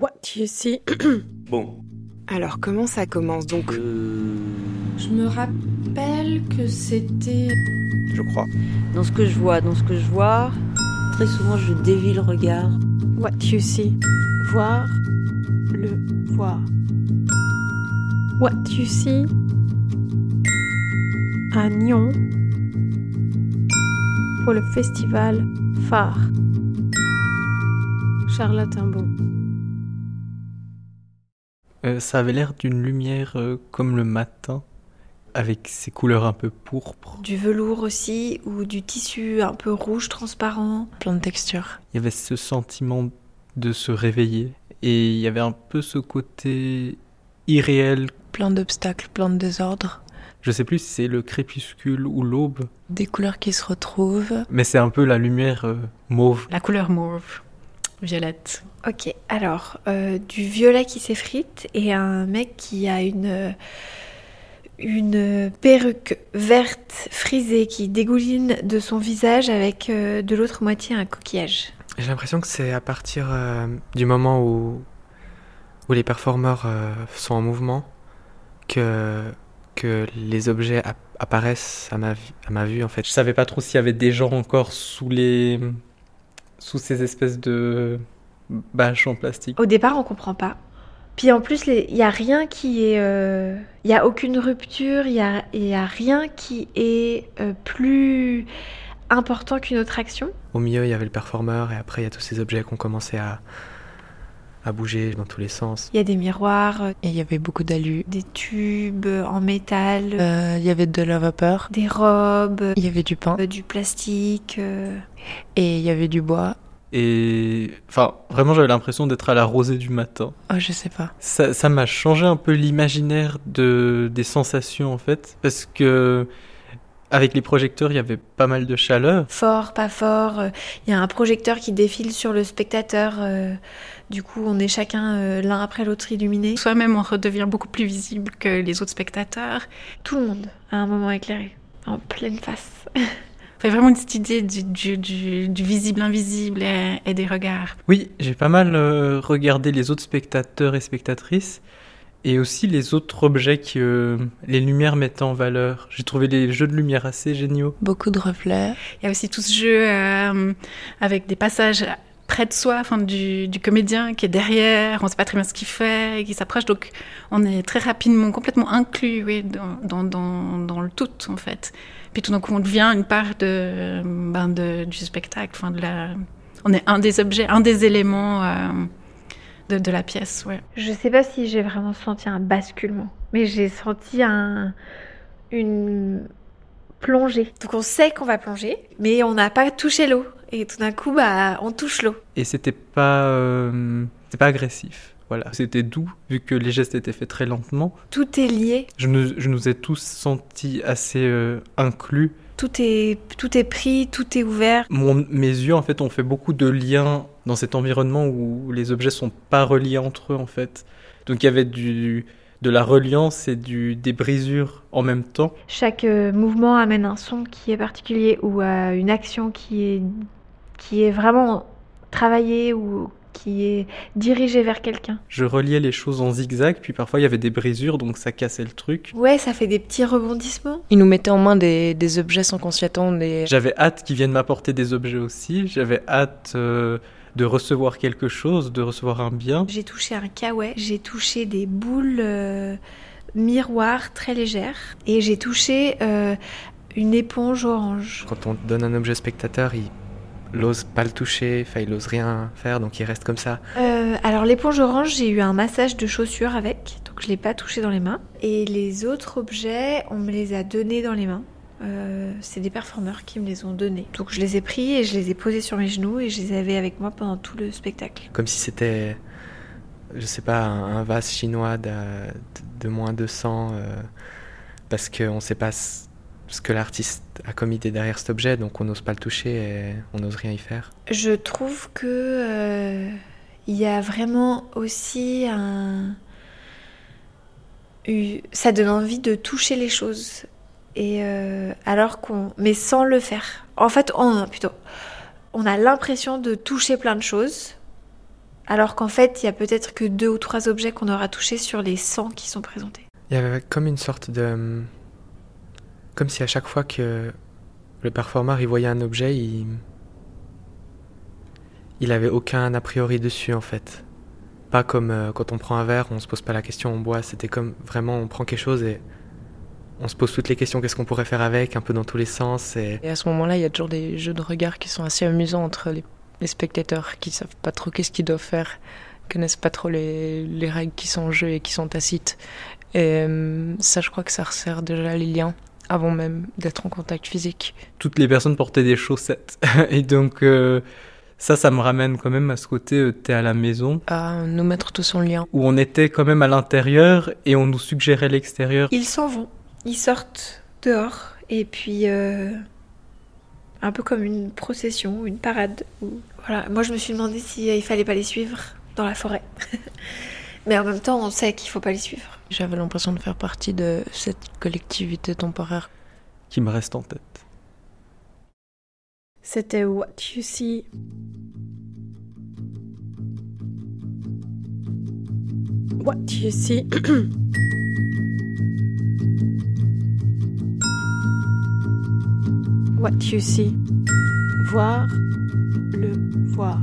What you see? Bon. Alors comment ça commence donc? Euh, Je me rappelle que c'était. je crois. Dans ce que je vois, dans ce que je vois, très souvent je dévie le regard. What you see? Voir. Le voir. What you see? À Nyon. Pour le festival phare. Charlotte Imbaud. Euh, ça avait l'air d'une lumière euh, comme le matin, avec ses couleurs un peu pourpres. Du velours aussi, ou du tissu un peu rouge transparent. Plein de textures. Il y avait ce sentiment de se réveiller, et il y avait un peu ce côté irréel. Plein d'obstacles, plein de désordre. Je sais plus si c'est le crépuscule ou l'aube, Des couleurs qui se retrouvent. mais c'est un peu la lumière euh, mauve. La couleur mauve, violette. Ok, alors, euh, du violet qui s'effrite et un mec qui a une, une perruque verte frisée qui dégouline de son visage avec euh, de l'autre moitié un coquillage. J'ai l'impression que c'est à partir euh, du moment où, où les performeurs euh, sont en mouvement que, que les objets app- apparaissent à ma, à ma vue en fait. Je savais pas trop s'il y avait des gens encore sous les. Sous ces espèces de bâches en plastique. Au départ, on comprend pas. Puis en plus, il n'y a rien qui est. Il n'y a aucune rupture, il n'y a, y a rien qui est euh, plus important qu'une autre action. Au milieu, il y avait le performeur et après, il y a tous ces objets qui ont commencé à, à bouger dans tous les sens. Il y a des miroirs, euh, Et il y avait beaucoup d'alus. des tubes en métal, Euh, Il y avait de la vapeur. des robes, Il y avait du pain. euh, du plastique. euh. Et il y avait du bois. Et. Enfin, vraiment, j'avais l'impression d'être à la rosée du matin. Oh, je sais pas. Ça ça m'a changé un peu l'imaginaire de, des sensations en fait, parce que avec les projecteurs, il y avait pas mal de chaleur. Fort, pas fort. euh, Il y a un projecteur qui défile sur le spectateur. euh, Du coup, on est chacun euh, l'un après l'autre illuminé. Soi-même, on redevient beaucoup plus visible que les autres spectateurs. Tout le monde a un moment éclairé, en pleine face. Fait vraiment cette idée du, du, du, du visible-invisible et, et des regards. Oui, j'ai pas mal euh, regardé les autres spectateurs et spectatrices, et aussi les autres objets que euh, les lumières mettent en valeur. J'ai trouvé les jeux de lumière assez géniaux. Beaucoup de reflets. Il y a aussi tout ce jeu euh, avec des passages près de soi, enfin, du, du comédien qui est derrière, on sait pas très bien ce qu'il fait, et qui s'approche, donc on est très rapidement, complètement inclus oui, dans, dans, dans, dans le tout, en fait. Puis tout d'un coup, on devient une part de, ben, de, du spectacle, enfin, de la... On est un des objets, un des éléments euh, de, de la pièce, ouais. Je sais pas si j'ai vraiment senti un basculement, mais j'ai senti un, une plongée. Donc on sait qu'on va plonger, mais on n'a pas touché l'eau. Et tout d'un coup, bah, on touche l'eau. Et c'était pas, euh, c'était pas agressif. Voilà, c'était doux vu que les gestes étaient faits très lentement. Tout est lié, Je nous, je nous ai tous sentis assez euh, inclus. tout est, tout est pris, tout est ouvert. Mon, mes yeux, en fait, ont fait beaucoup de liens dans cet environnement où les objets sont pas reliés entre eux, en fait. Donc il y avait du, de la reliance et du, des brisures en même temps. Chaque euh, mouvement amène un son qui est particulier ou euh, une action qui est, qui est vraiment travaillée ou qui est dirigée vers quelqu'un. Je reliais les choses en zigzag, puis parfois il y avait des brisures, donc ça cassait le truc. Ouais, ça fait des petits rebondissements. Ils nous mettaient en main des, des objets sans qu'on s'y attende. J'avais hâte qu'ils viennent m'apporter des objets aussi. J'avais hâte euh, de recevoir quelque chose, de recevoir un bien. J'ai touché un kawaii, j'ai touché des boules euh, miroirs très légères et j'ai touché euh, une éponge orange. Quand on donne un objet au spectateur, il n'ose pas le toucher, enfin, il n'ose rien faire, donc il reste comme ça. Euh, alors l'éponge orange, j'ai eu un massage de chaussures avec, donc je l'ai pas touché dans les mains. Et les autres objets, on me les a donnés dans les mains. Euh, c'est des performeurs qui me les ont donnés. Donc je les ai pris et je les ai posés sur mes genoux et je les avais avec moi pendant tout le spectacle. Comme si c'était, je sais pas, un, vase chinois de, de moins 200, euh, parce qu'on ne sait pas ce que l'artiste a comme idée derrière cet objet, donc on n'ose pas le toucher et on n'ose rien y faire. Je trouve que euh, il y a vraiment aussi un, ça donne envie de toucher les choses et euh, alors qu'on, mais sans le faire. En fait, on plutôt, on a l'impression de toucher plein de choses Alors qu'en fait, il y a peut-être que deux ou trois objets qu'on aura touchés sur les 100 qui sont présentés. Il y avait comme une sorte de. Comme si à chaque fois que le performeur il voyait un objet, il. Il avait aucun a priori dessus en fait. Pas comme euh, quand on prend un verre, on se pose pas la question, on boit. C'était comme vraiment on prend quelque chose et on se pose toutes les questions, qu'est-ce qu'on pourrait faire avec, un peu dans tous les sens. Et... À ce moment-là, il y a toujours des jeux de regard qui sont assez amusants entre les, les spectateurs qui savent pas trop qu'est-ce qu'ils doivent faire, connaissent pas trop les, les règles qui sont en jeu et qui sont tacites. Et euh, ça, je crois que ça resserre déjà les liens avant même d'être en contact physique. Toutes les personnes portaient des chaussettes. et donc, euh, ça, ça me ramène quand même à ce côté, euh, t'es à la maison, À nous mettre tous en lien. où on était quand même à l'intérieur et on nous suggérait l'extérieur. Ils s'en vont, ils sortent dehors et puis euh, un peu comme une procession, une parade. Où, voilà, moi je me suis demandé si il fallait pas les suivre dans la forêt. Mais en même temps, on sait qu'il faut pas les suivre. J'avais l'impression de faire partie de cette collectivité temporaire. qui me reste en tête. C'était What You See. What You See. What You See. Voir le voir.